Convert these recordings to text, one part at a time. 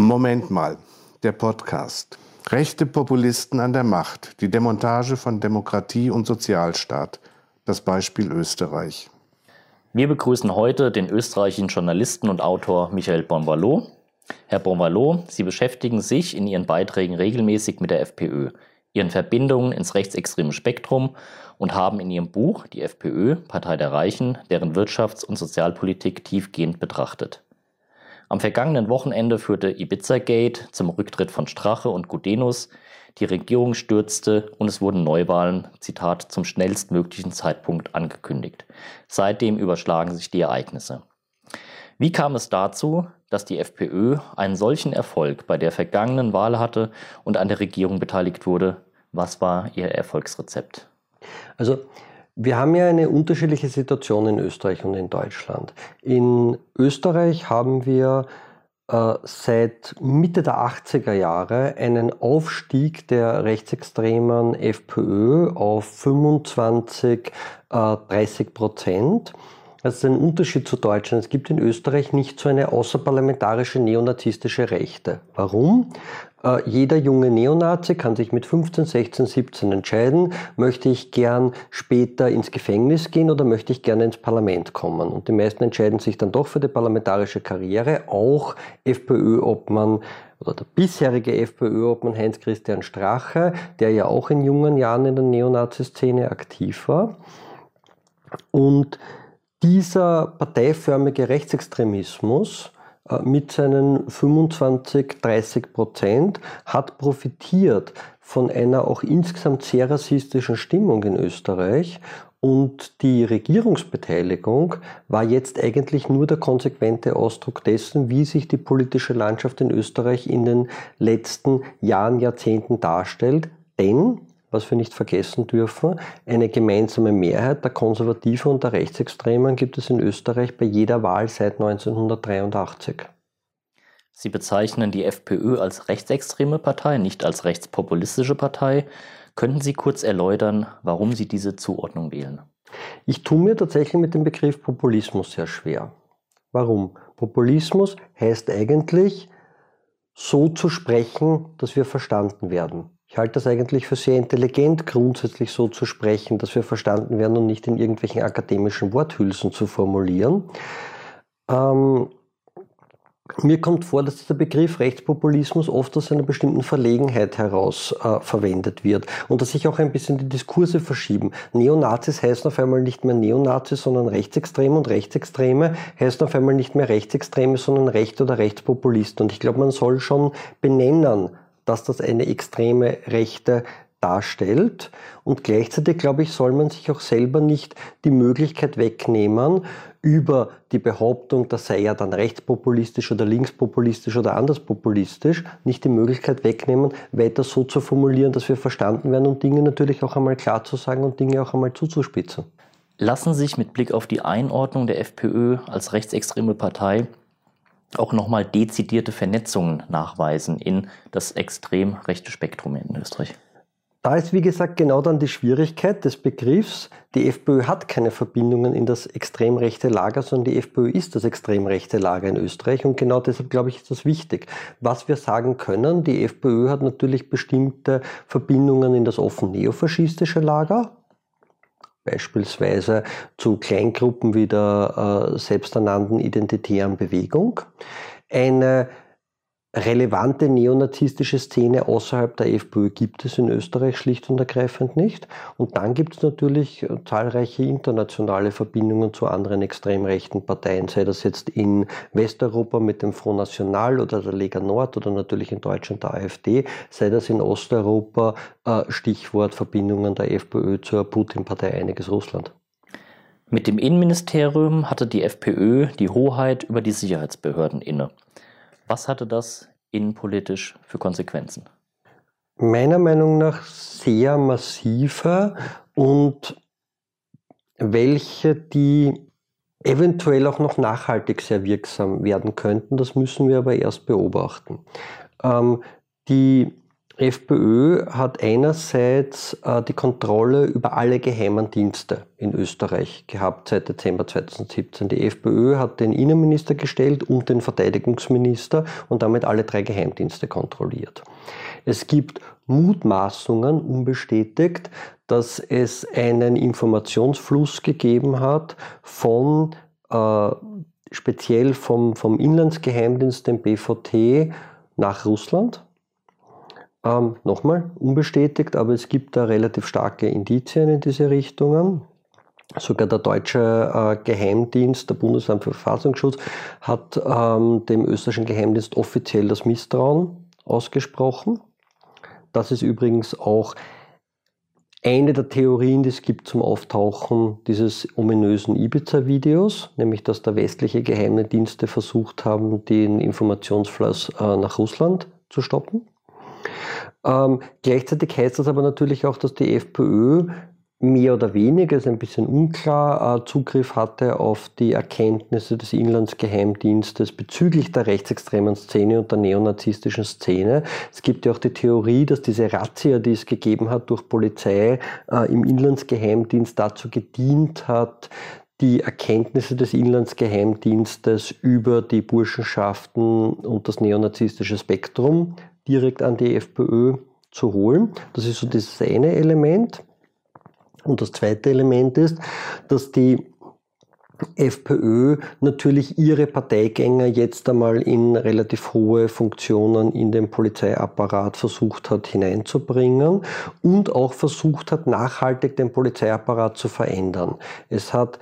Moment mal, der Podcast. Rechte Populisten an der Macht, die Demontage von Demokratie und Sozialstaat. Das Beispiel Österreich. Wir begrüßen heute den österreichischen Journalisten und Autor Michael Bonvalo. Herr Bonvalo, Sie beschäftigen sich in Ihren Beiträgen regelmäßig mit der FPÖ, ihren Verbindungen ins rechtsextreme Spektrum und haben in Ihrem Buch die FPÖ, Partei der Reichen, deren Wirtschafts- und Sozialpolitik tiefgehend betrachtet. Am vergangenen Wochenende führte Ibiza-Gate zum Rücktritt von Strache und Gudenus, die Regierung stürzte und es wurden Neuwahlen, Zitat, zum schnellstmöglichen Zeitpunkt angekündigt. Seitdem überschlagen sich die Ereignisse. Wie kam es dazu, dass die FPÖ einen solchen Erfolg bei der vergangenen Wahl hatte und an der Regierung beteiligt wurde? Was war ihr Erfolgsrezept? Also wir haben ja eine unterschiedliche Situation in Österreich und in Deutschland. In Österreich haben wir äh, seit Mitte der 80er Jahre einen Aufstieg der rechtsextremen FPÖ auf 25, äh, 30 Prozent. Das ist ein Unterschied zu Deutschland. Es gibt in Österreich nicht so eine außerparlamentarische neonazistische Rechte. Warum? Äh, jeder junge Neonazi kann sich mit 15, 16, 17 entscheiden, möchte ich gern später ins Gefängnis gehen oder möchte ich gerne ins Parlament kommen. Und die meisten entscheiden sich dann doch für die parlamentarische Karriere, auch FPÖ-Obmann oder der bisherige FPÖ-Obmann Heinz-Christian Strache, der ja auch in jungen Jahren in der Neonazi-Szene aktiv war. Und dieser parteiförmige Rechtsextremismus mit seinen 25, 30 Prozent hat profitiert von einer auch insgesamt sehr rassistischen Stimmung in Österreich und die Regierungsbeteiligung war jetzt eigentlich nur der konsequente Ausdruck dessen, wie sich die politische Landschaft in Österreich in den letzten Jahren, Jahrzehnten darstellt. Denn was wir nicht vergessen dürfen, eine gemeinsame Mehrheit der Konservativen und der Rechtsextremen gibt es in Österreich bei jeder Wahl seit 1983. Sie bezeichnen die FPÖ als rechtsextreme Partei, nicht als rechtspopulistische Partei. Könnten Sie kurz erläutern, warum Sie diese Zuordnung wählen? Ich tue mir tatsächlich mit dem Begriff Populismus sehr schwer. Warum? Populismus heißt eigentlich, so zu sprechen, dass wir verstanden werden. Ich halte das eigentlich für sehr intelligent, grundsätzlich so zu sprechen, dass wir verstanden werden und nicht in irgendwelchen akademischen Worthülsen zu formulieren. Ähm, mir kommt vor, dass dieser Begriff Rechtspopulismus oft aus einer bestimmten Verlegenheit heraus äh, verwendet wird und dass sich auch ein bisschen die Diskurse verschieben. Neonazis heißen auf einmal nicht mehr Neonazis, sondern Rechtsextreme und Rechtsextreme heißen auf einmal nicht mehr Rechtsextreme, sondern Recht- oder Rechtspopulisten. Und ich glaube, man soll schon benennen, dass das eine extreme Rechte darstellt. Und gleichzeitig, glaube ich, soll man sich auch selber nicht die Möglichkeit wegnehmen, über die Behauptung, das sei ja dann rechtspopulistisch oder linkspopulistisch oder anderspopulistisch, nicht die Möglichkeit wegnehmen, weiter so zu formulieren, dass wir verstanden werden und Dinge natürlich auch einmal klar zu sagen und Dinge auch einmal zuzuspitzen. Lassen sich mit Blick auf die Einordnung der FPÖ als rechtsextreme Partei auch nochmal dezidierte Vernetzungen nachweisen in das extrem rechte Spektrum in Österreich. Da ist, wie gesagt, genau dann die Schwierigkeit des Begriffs. Die FPÖ hat keine Verbindungen in das extrem rechte Lager, sondern die FPÖ ist das extrem rechte Lager in Österreich. Und genau deshalb, glaube ich, ist das wichtig. Was wir sagen können, die FPÖ hat natürlich bestimmte Verbindungen in das offen neofaschistische Lager, beispielsweise zu Kleingruppen wie der äh, selbsternannten identitären Bewegung. Eine relevante neonazistische Szene außerhalb der FPÖ gibt es in Österreich schlicht und ergreifend nicht. Und dann gibt es natürlich äh, zahlreiche internationale Verbindungen zu anderen extrem rechten Parteien, sei das jetzt in Westeuropa mit dem Front National oder der Lega Nord oder natürlich in Deutschland der AfD, sei das in Osteuropa äh, Stichwort Verbindungen der FPÖ zur Putin-Partei Einiges Russland. Mit dem Innenministerium hatte die FPÖ die Hoheit über die Sicherheitsbehörden inne. Was hatte das innenpolitisch für Konsequenzen? Meiner Meinung nach sehr massive und welche, die eventuell auch noch nachhaltig sehr wirksam werden könnten. Das müssen wir aber erst beobachten. Ähm, die FPÖ hat einerseits äh, die Kontrolle über alle geheimen Dienste in Österreich gehabt seit Dezember 2017. Die FPÖ hat den Innenminister gestellt und den Verteidigungsminister und damit alle drei Geheimdienste kontrolliert. Es gibt Mutmaßungen, unbestätigt, dass es einen Informationsfluss gegeben hat von äh, speziell vom, vom Inlandsgeheimdienst, dem BVT, nach Russland ähm, Nochmal, unbestätigt, aber es gibt da relativ starke Indizien in diese Richtungen. Sogar der deutsche äh, Geheimdienst, der Bundesamt für Verfassungsschutz, hat ähm, dem österreichischen Geheimdienst offiziell das Misstrauen ausgesprochen. Das ist übrigens auch eine der Theorien, die es gibt zum Auftauchen dieses ominösen Ibiza-Videos, nämlich dass da westliche Geheimdienste versucht haben, den Informationsfluss äh, nach Russland zu stoppen. Ähm, gleichzeitig heißt das aber natürlich auch, dass die FPÖ mehr oder weniger, ist ein bisschen unklar, äh, Zugriff hatte auf die Erkenntnisse des Inlandsgeheimdienstes bezüglich der rechtsextremen Szene und der neonazistischen Szene. Es gibt ja auch die Theorie, dass diese Razzia, die es gegeben hat durch Polizei äh, im Inlandsgeheimdienst dazu gedient hat, die Erkenntnisse des Inlandsgeheimdienstes über die Burschenschaften und das neonazistische Spektrum direkt an die FPÖ zu holen. Das ist so das eine Element. Und das zweite Element ist, dass die FPÖ natürlich ihre Parteigänger jetzt einmal in relativ hohe Funktionen in den Polizeiapparat versucht hat hineinzubringen und auch versucht hat, nachhaltig den Polizeiapparat zu verändern. Es hat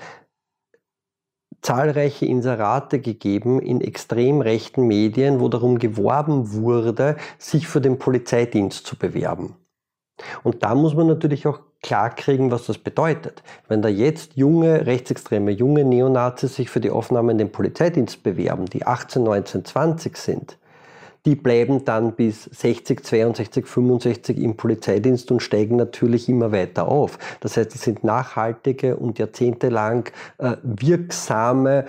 zahlreiche Inserate gegeben in extrem rechten Medien, wo darum geworben wurde, sich für den Polizeidienst zu bewerben. Und da muss man natürlich auch klar kriegen, was das bedeutet. Wenn da jetzt junge Rechtsextreme, junge Neonazis sich für die Aufnahme in den Polizeidienst bewerben, die 18, 19, 20 sind, die bleiben dann bis 60, 62, 65 im Polizeidienst und steigen natürlich immer weiter auf. Das heißt, es sind nachhaltige und jahrzehntelang äh, wirksame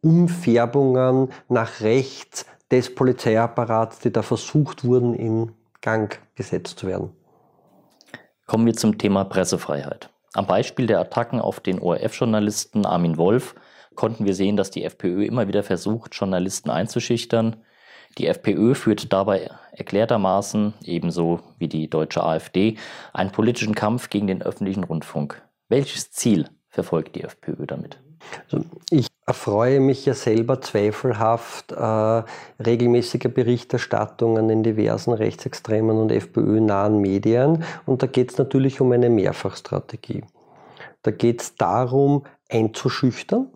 Umfärbungen nach rechts des Polizeiapparats, die da versucht wurden, in Gang gesetzt zu werden. Kommen wir zum Thema Pressefreiheit. Am Beispiel der Attacken auf den ORF-Journalisten Armin Wolf konnten wir sehen, dass die FPÖ immer wieder versucht, Journalisten einzuschüchtern. Die FPÖ führt dabei erklärtermaßen, ebenso wie die deutsche AfD, einen politischen Kampf gegen den öffentlichen Rundfunk. Welches Ziel verfolgt die FPÖ damit? Also ich erfreue mich ja selber zweifelhaft äh, regelmäßiger Berichterstattungen in diversen rechtsextremen und FPÖ-nahen Medien. Und da geht es natürlich um eine Mehrfachstrategie. Da geht es darum, einzuschüchtern,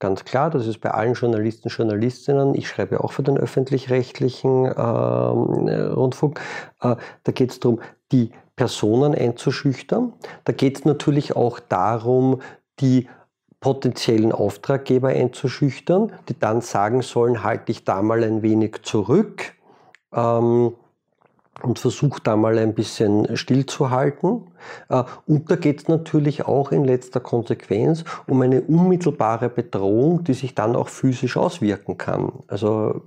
Ganz klar, das ist bei allen Journalisten, Journalistinnen. Ich schreibe auch für den öffentlich-rechtlichen äh, Rundfunk. Äh, da geht es darum, die Personen einzuschüchtern. Da geht es natürlich auch darum, die potenziellen Auftraggeber einzuschüchtern, die dann sagen sollen, halte ich da mal ein wenig zurück. Ähm, und versucht da mal ein bisschen stillzuhalten. Äh, und da geht es natürlich auch in letzter Konsequenz um eine unmittelbare Bedrohung, die sich dann auch physisch auswirken kann. Also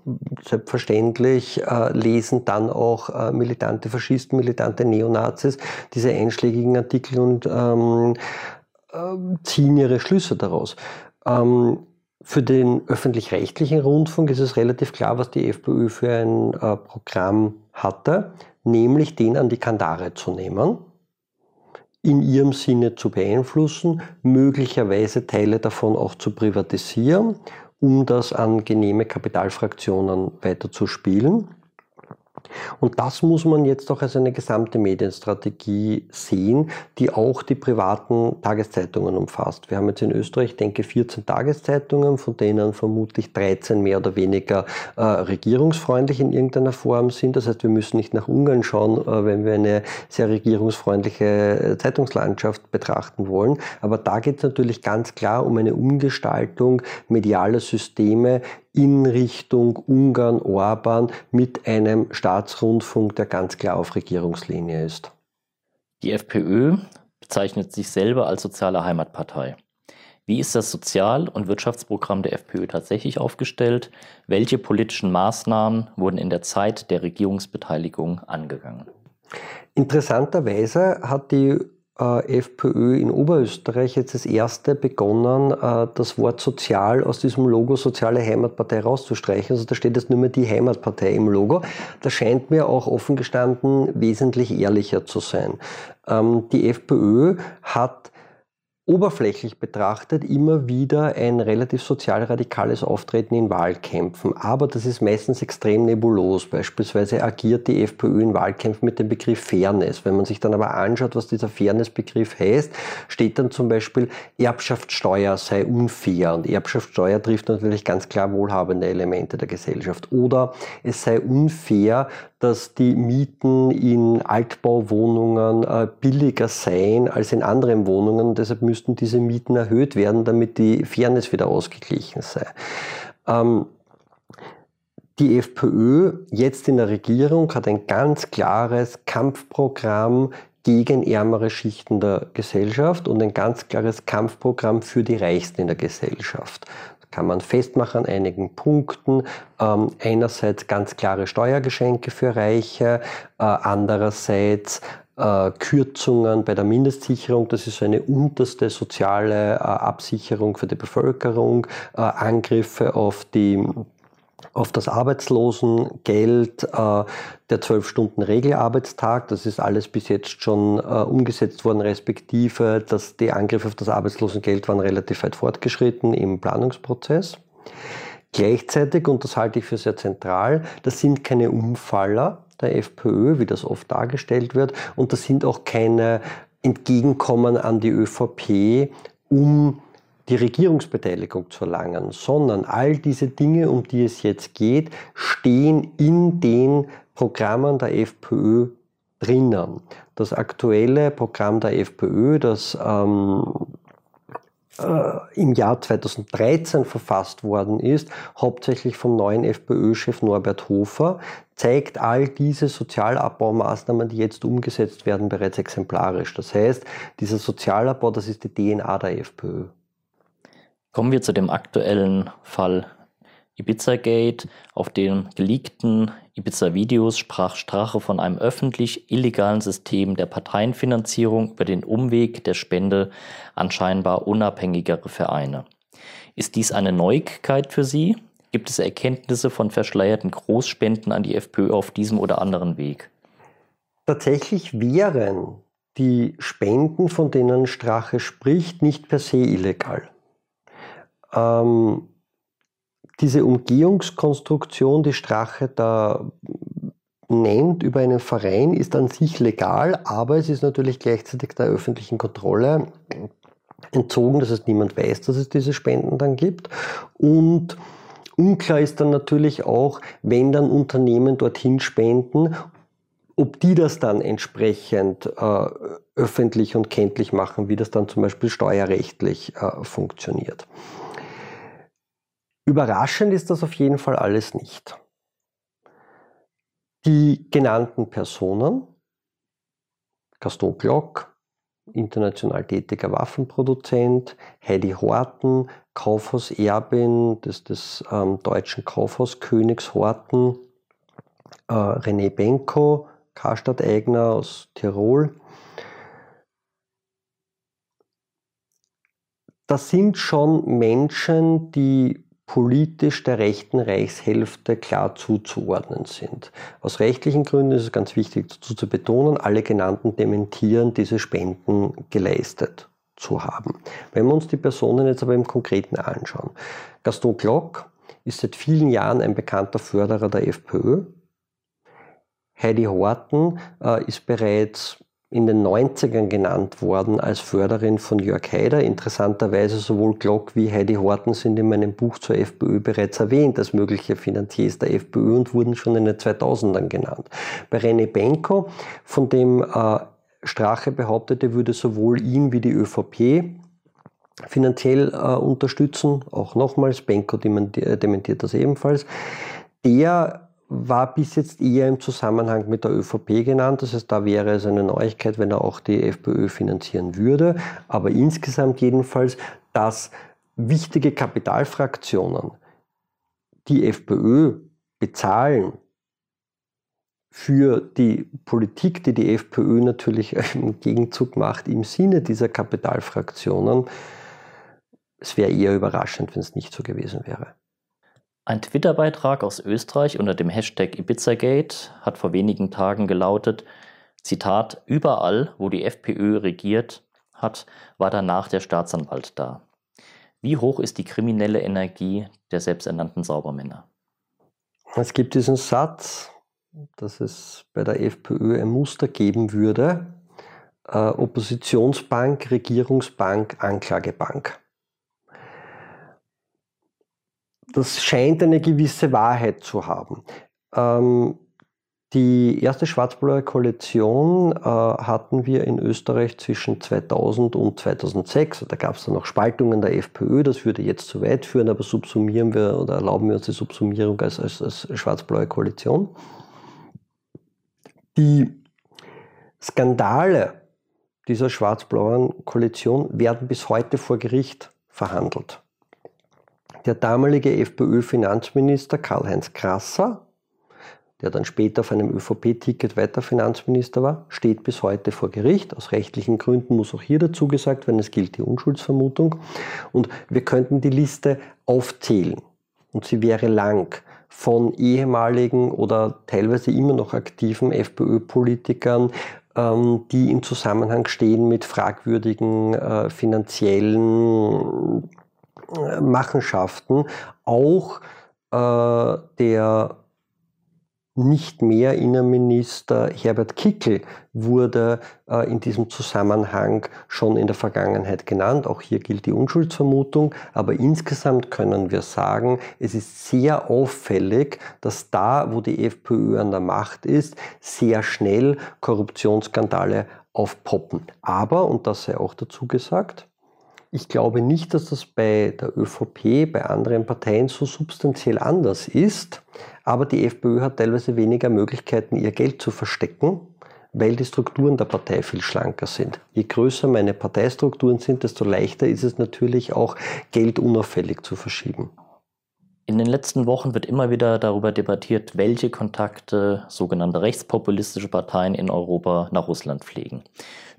selbstverständlich äh, lesen dann auch äh, militante Faschisten, militante Neonazis diese einschlägigen Artikel und ähm, äh, ziehen ihre Schlüsse daraus. Ähm, für den öffentlich-rechtlichen Rundfunk ist es relativ klar, was die FPÖ für ein äh, Programm hatte, nämlich den an die Kandare zu nehmen, in ihrem Sinne zu beeinflussen, möglicherweise Teile davon auch zu privatisieren, um das an genehme Kapitalfraktionen weiter zu spielen. Und das muss man jetzt auch als eine gesamte Medienstrategie sehen, die auch die privaten Tageszeitungen umfasst. Wir haben jetzt in Österreich, denke 14 Tageszeitungen, von denen vermutlich 13 mehr oder weniger äh, regierungsfreundlich in irgendeiner Form sind. Das heißt, wir müssen nicht nach Ungarn schauen, äh, wenn wir eine sehr regierungsfreundliche äh, Zeitungslandschaft betrachten wollen. Aber da geht es natürlich ganz klar um eine Umgestaltung medialer Systeme, in Richtung Ungarn, Orban mit einem Staatsrundfunk, der ganz klar auf Regierungslinie ist. Die FPÖ bezeichnet sich selber als soziale Heimatpartei. Wie ist das Sozial- und Wirtschaftsprogramm der FPÖ tatsächlich aufgestellt? Welche politischen Maßnahmen wurden in der Zeit der Regierungsbeteiligung angegangen? Interessanterweise hat die äh, FPÖ in Oberösterreich jetzt das erste begonnen, äh, das Wort sozial aus diesem Logo Soziale Heimatpartei rauszustreichen. Also da steht jetzt nur mehr die Heimatpartei im Logo. Das scheint mir auch offen gestanden wesentlich ehrlicher zu sein. Ähm, die FPÖ hat oberflächlich betrachtet immer wieder ein relativ sozialradikales Auftreten in Wahlkämpfen. Aber das ist meistens extrem nebulos. Beispielsweise agiert die FPÖ in Wahlkämpfen mit dem Begriff Fairness. Wenn man sich dann aber anschaut, was dieser Fairness-Begriff heißt, steht dann zum Beispiel, Erbschaftssteuer sei unfair. Und Erbschaftssteuer trifft natürlich ganz klar wohlhabende Elemente der Gesellschaft. Oder es sei unfair, dass die Mieten in Altbauwohnungen äh, billiger seien als in anderen Wohnungen. Deshalb müssten diese Mieten erhöht werden, damit die Fairness wieder ausgeglichen sei. Ähm, die FPÖ jetzt in der Regierung hat ein ganz klares Kampfprogramm gegen ärmere Schichten der Gesellschaft und ein ganz klares Kampfprogramm für die Reichsten in der Gesellschaft kann man festmachen an einigen Punkten. Ähm, einerseits ganz klare Steuergeschenke für Reiche, äh, andererseits äh, Kürzungen bei der Mindestsicherung, das ist eine unterste soziale äh, Absicherung für die Bevölkerung, äh, Angriffe auf die auf das Arbeitslosengeld, äh, der 12-Stunden-Regelarbeitstag, das ist alles bis jetzt schon äh, umgesetzt worden, respektive dass die Angriffe auf das Arbeitslosengeld waren relativ weit fortgeschritten im Planungsprozess. Gleichzeitig, und das halte ich für sehr zentral, das sind keine Umfaller der FPÖ, wie das oft dargestellt wird, und das sind auch keine Entgegenkommen an die ÖVP, um die Regierungsbeteiligung zu erlangen, sondern all diese Dinge, um die es jetzt geht, stehen in den Programmen der FPÖ drinnen. Das aktuelle Programm der FPÖ, das ähm, äh, im Jahr 2013 verfasst worden ist, hauptsächlich vom neuen FPÖ-Chef Norbert Hofer, zeigt all diese Sozialabbaumaßnahmen, die jetzt umgesetzt werden, bereits exemplarisch. Das heißt, dieser Sozialabbau, das ist die DNA der FPÖ. Kommen wir zu dem aktuellen Fall Ibiza Gate. Auf den geleakten Ibiza-Videos sprach Strache von einem öffentlich illegalen System der Parteienfinanzierung über den Umweg der Spende an scheinbar unabhängigere Vereine. Ist dies eine Neuigkeit für Sie? Gibt es Erkenntnisse von verschleierten Großspenden an die FPÖ auf diesem oder anderen Weg? Tatsächlich wären die Spenden, von denen Strache spricht, nicht per se illegal. Ähm, diese Umgehungskonstruktion, die Strache da nennt über einen Verein, ist an sich legal, aber es ist natürlich gleichzeitig der öffentlichen Kontrolle entzogen. Das heißt, niemand weiß, dass es diese Spenden dann gibt. Und unklar ist dann natürlich auch, wenn dann Unternehmen dorthin spenden, ob die das dann entsprechend äh, öffentlich und kenntlich machen, wie das dann zum Beispiel steuerrechtlich äh, funktioniert. Überraschend ist das auf jeden Fall alles nicht. Die genannten Personen, Gaston Glock, international tätiger Waffenproduzent, Heidi Horten, Kaufhauserbin des, des ähm, deutschen Kaufhauskönigs Horten, äh, René Benko, Karstadt-Eigner aus Tirol. Das sind schon Menschen, die politisch der rechten Reichshälfte klar zuzuordnen sind. Aus rechtlichen Gründen ist es ganz wichtig dazu zu betonen, alle genannten dementieren, diese Spenden geleistet zu haben. Wenn wir uns die Personen jetzt aber im Konkreten anschauen. Gaston Glock ist seit vielen Jahren ein bekannter Förderer der FPÖ. Heidi Horten äh, ist bereits in den 90ern genannt worden als Förderin von Jörg Haider. Interessanterweise sowohl Glock wie Heidi Horten sind in meinem Buch zur FPÖ bereits erwähnt als mögliche Finanziers der FPÖ und wurden schon in den 2000ern genannt. Bei René Benko, von dem äh, Strache behauptete, würde sowohl ihn wie die ÖVP finanziell äh, unterstützen, auch nochmals, Benko dementiert das ebenfalls, der war bis jetzt eher im Zusammenhang mit der ÖVP genannt. Das heißt, da wäre es eine Neuigkeit, wenn er auch die FPÖ finanzieren würde. Aber insgesamt jedenfalls, dass wichtige Kapitalfraktionen die FPÖ bezahlen, für die Politik, die die FPÖ natürlich im Gegenzug macht, im Sinne dieser Kapitalfraktionen, es wäre eher überraschend, wenn es nicht so gewesen wäre. Ein Twitter-Beitrag aus Österreich unter dem Hashtag Ibizagate hat vor wenigen Tagen gelautet, Zitat, überall, wo die FPÖ regiert hat, war danach der Staatsanwalt da. Wie hoch ist die kriminelle Energie der selbsternannten Saubermänner? Es gibt diesen Satz, dass es bei der FPÖ ein Muster geben würde. Äh, Oppositionsbank, Regierungsbank, Anklagebank. Das scheint eine gewisse Wahrheit zu haben. Ähm, die erste schwarz-blaue Koalition äh, hatten wir in Österreich zwischen 2000 und 2006. Da gab es dann noch Spaltungen der FPÖ, das würde jetzt zu weit führen, aber subsumieren wir oder erlauben wir uns die Subsumierung als, als, als schwarz-blaue Koalition. Die Skandale dieser schwarz-blauen Koalition werden bis heute vor Gericht verhandelt. Der damalige FPÖ-Finanzminister Karl-Heinz Krasser der dann später auf einem ÖVP-Ticket weiter Finanzminister war, steht bis heute vor Gericht. Aus rechtlichen Gründen muss auch hier dazu gesagt werden, es gilt die Unschuldsvermutung. Und wir könnten die Liste aufzählen. Und sie wäre lang von ehemaligen oder teilweise immer noch aktiven FPÖ-Politikern, ähm, die im Zusammenhang stehen mit fragwürdigen äh, finanziellen Machenschaften, auch äh, der nicht mehr Innenminister Herbert Kickel wurde äh, in diesem Zusammenhang schon in der Vergangenheit genannt. Auch hier gilt die Unschuldsvermutung. Aber insgesamt können wir sagen, es ist sehr auffällig, dass da, wo die FPÖ an der Macht ist, sehr schnell Korruptionsskandale aufpoppen. Aber, und das sei auch dazu gesagt, ich glaube nicht, dass das bei der ÖVP, bei anderen Parteien so substanziell anders ist. Aber die FPÖ hat teilweise weniger Möglichkeiten, ihr Geld zu verstecken, weil die Strukturen der Partei viel schlanker sind. Je größer meine Parteistrukturen sind, desto leichter ist es natürlich auch, Geld unauffällig zu verschieben. In den letzten Wochen wird immer wieder darüber debattiert, welche Kontakte sogenannte rechtspopulistische Parteien in Europa nach Russland pflegen.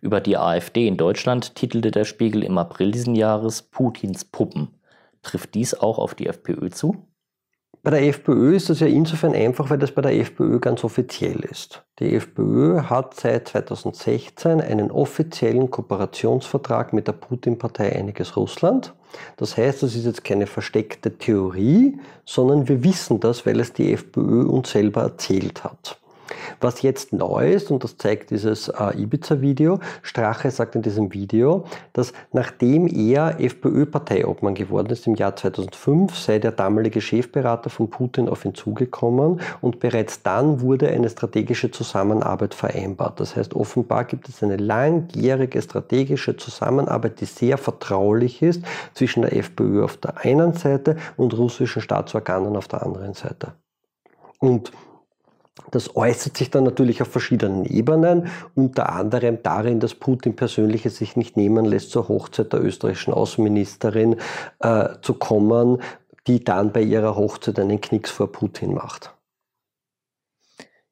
Über die AfD in Deutschland titelte der Spiegel im April diesen Jahres Putins Puppen. Trifft dies auch auf die FPÖ zu? Bei der FPÖ ist das ja insofern einfach, weil das bei der FPÖ ganz offiziell ist. Die FPÖ hat seit 2016 einen offiziellen Kooperationsvertrag mit der Putin-Partei Einiges Russland. Das heißt, das ist jetzt keine versteckte Theorie, sondern wir wissen das, weil es die FPÖ uns selber erzählt hat. Was jetzt neu ist, und das zeigt dieses äh, Ibiza-Video, Strache sagt in diesem Video, dass nachdem er FPÖ-Parteiobmann geworden ist im Jahr 2005, sei der damalige Chefberater von Putin auf ihn zugekommen und bereits dann wurde eine strategische Zusammenarbeit vereinbart. Das heißt, offenbar gibt es eine langjährige strategische Zusammenarbeit, die sehr vertraulich ist zwischen der FPÖ auf der einen Seite und russischen Staatsorganen auf der anderen Seite. Und das äußert sich dann natürlich auf verschiedenen Ebenen, unter anderem darin, dass Putin persönlich es sich nicht nehmen lässt, zur Hochzeit der österreichischen Außenministerin äh, zu kommen, die dann bei ihrer Hochzeit einen Knicks vor Putin macht.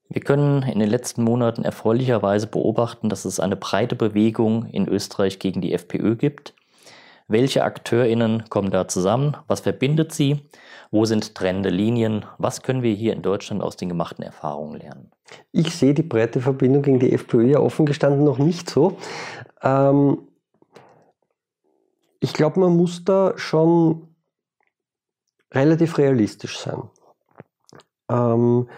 Wir können in den letzten Monaten erfreulicherweise beobachten, dass es eine breite Bewegung in Österreich gegen die FPÖ gibt. Welche AkteurInnen kommen da zusammen? Was verbindet sie? Wo sind trennende Linien? Was können wir hier in Deutschland aus den gemachten Erfahrungen lernen? Ich sehe die breite Verbindung gegen die FPÖ ja offen gestanden noch nicht so. Ähm ich glaube, man muss da schon relativ realistisch sein. Ähm,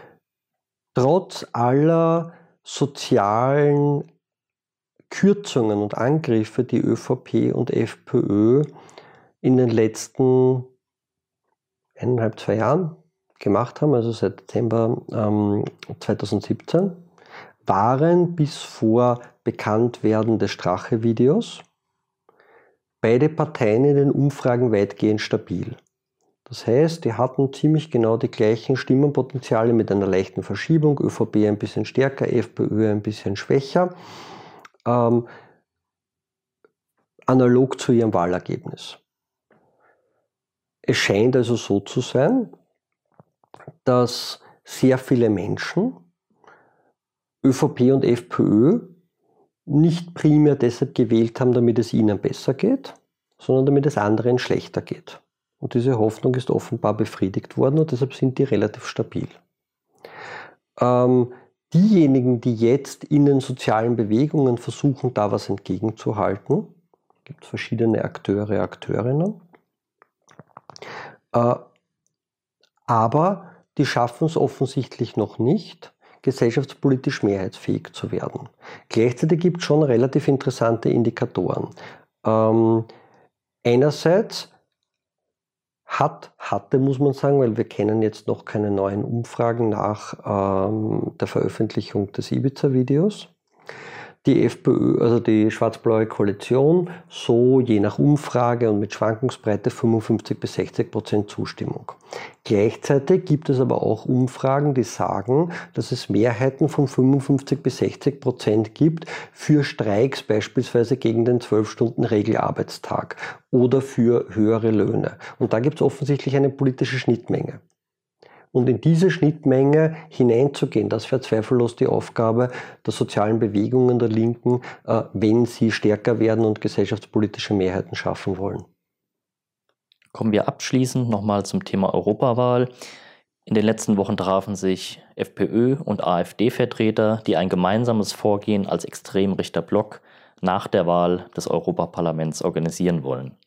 trotz aller sozialen Kürzungen und Angriffe, die ÖVP und FPÖ in den letzten eineinhalb, zwei Jahren gemacht haben, also seit Dezember ähm, 2017, waren bis vor Bekanntwerden des Strache-Videos beide Parteien in den Umfragen weitgehend stabil. Das heißt, die hatten ziemlich genau die gleichen Stimmenpotenziale mit einer leichten Verschiebung, ÖVP ein bisschen stärker, FPÖ ein bisschen schwächer ähm, analog zu ihrem Wahlergebnis. Es scheint also so zu sein, dass sehr viele Menschen ÖVP und FPÖ nicht primär deshalb gewählt haben, damit es ihnen besser geht, sondern damit es anderen schlechter geht. Und diese Hoffnung ist offenbar befriedigt worden und deshalb sind die relativ stabil. Ähm, diejenigen, die jetzt in den sozialen Bewegungen versuchen, da was entgegenzuhalten, gibt es verschiedene Akteure, Akteurinnen, äh, aber die schaffen es offensichtlich noch nicht, gesellschaftspolitisch mehrheitsfähig zu werden. Gleichzeitig gibt es schon relativ interessante Indikatoren. Ähm, einerseits hat, hatte, muss man sagen, weil wir kennen jetzt noch keine neuen Umfragen nach ähm, der Veröffentlichung des Ibiza-Videos die FPÖ, also die schwarz-blaue Koalition, so je nach Umfrage und mit Schwankungsbreite 55 bis 60 Prozent Zustimmung. Gleichzeitig gibt es aber auch Umfragen, die sagen, dass es Mehrheiten von 55 bis 60 Prozent gibt für Streiks beispielsweise gegen den 12-Stunden-Regelarbeitstag oder für höhere Löhne. Und da gibt es offensichtlich eine politische Schnittmenge. Und in diese Schnittmenge hineinzugehen, das wäre zweifellos die Aufgabe der sozialen Bewegungen der Linken, äh, wenn sie stärker werden und gesellschaftspolitische Mehrheiten schaffen wollen. Kommen wir abschließend nochmal zum Thema Europawahl. In den letzten Wochen trafen sich FPÖ und AfD-Vertreter, die ein gemeinsames Vorgehen als extrem rechter Block nach der Wahl des Europaparlaments organisieren wollen.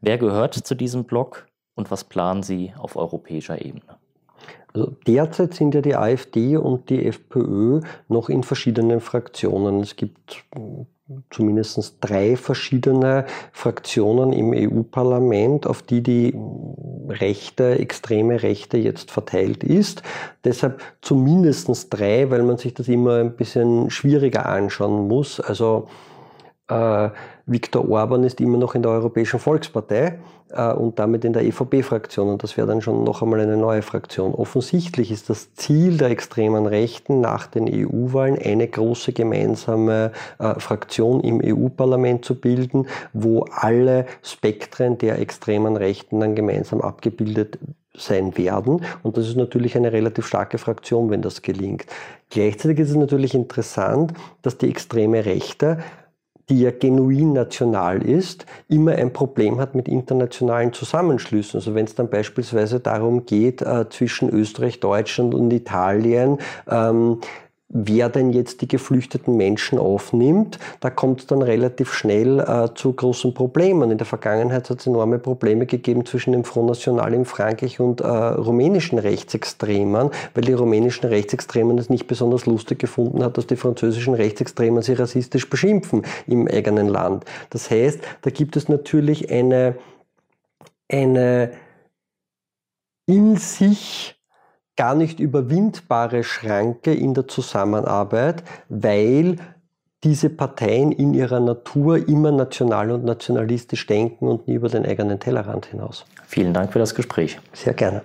Wer gehört zu diesem Block und was planen Sie auf europäischer Ebene? Also derzeit sind ja die AfD und die FPÖ noch in verschiedenen Fraktionen. Es gibt zumindest drei verschiedene Fraktionen im EU-Parlament, auf die die rechte, extreme Rechte jetzt verteilt ist. Deshalb zumindest drei, weil man sich das immer ein bisschen schwieriger anschauen muss. Also äh, Viktor Orban ist immer noch in der Europäischen Volkspartei äh, und damit in der EVP-Fraktion. Und das wäre dann schon noch einmal eine neue Fraktion. Offensichtlich ist das Ziel der extremen Rechten nach den EU-Wahlen eine große gemeinsame äh, Fraktion im EU-Parlament zu bilden, wo alle Spektren der extremen Rechten dann gemeinsam abgebildet sein werden. Und das ist natürlich eine relativ starke Fraktion, wenn das gelingt. Gleichzeitig ist es natürlich interessant, dass die extreme Rechte die ja genuin national ist, immer ein Problem hat mit internationalen Zusammenschlüssen. Also wenn es dann beispielsweise darum geht, äh, zwischen Österreich, Deutschland und Italien ähm, wer denn jetzt die geflüchteten Menschen aufnimmt, da kommt es dann relativ schnell äh, zu großen Problemen. In der Vergangenheit hat es enorme Probleme gegeben zwischen dem Front National in Frankreich und äh, rumänischen Rechtsextremen, weil die rumänischen Rechtsextremen es nicht besonders lustig gefunden hat, dass die französischen Rechtsextremen sie rassistisch beschimpfen im eigenen Land. Das heißt, da gibt es natürlich eine, eine in sich gar nicht überwindbare Schranke in der Zusammenarbeit, weil diese Parteien in ihrer Natur immer national und nationalistisch denken und nie über den eigenen Tellerrand hinaus. Vielen Dank für das Gespräch. Sehr gerne.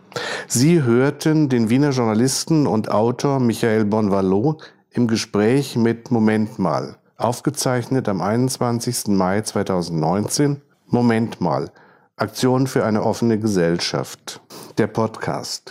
Sie hörten den Wiener Journalisten und Autor Michael Bonvalot im Gespräch mit Moment mal, aufgezeichnet am 21. Mai 2019. Moment mal, Aktion für eine offene Gesellschaft. Der Podcast.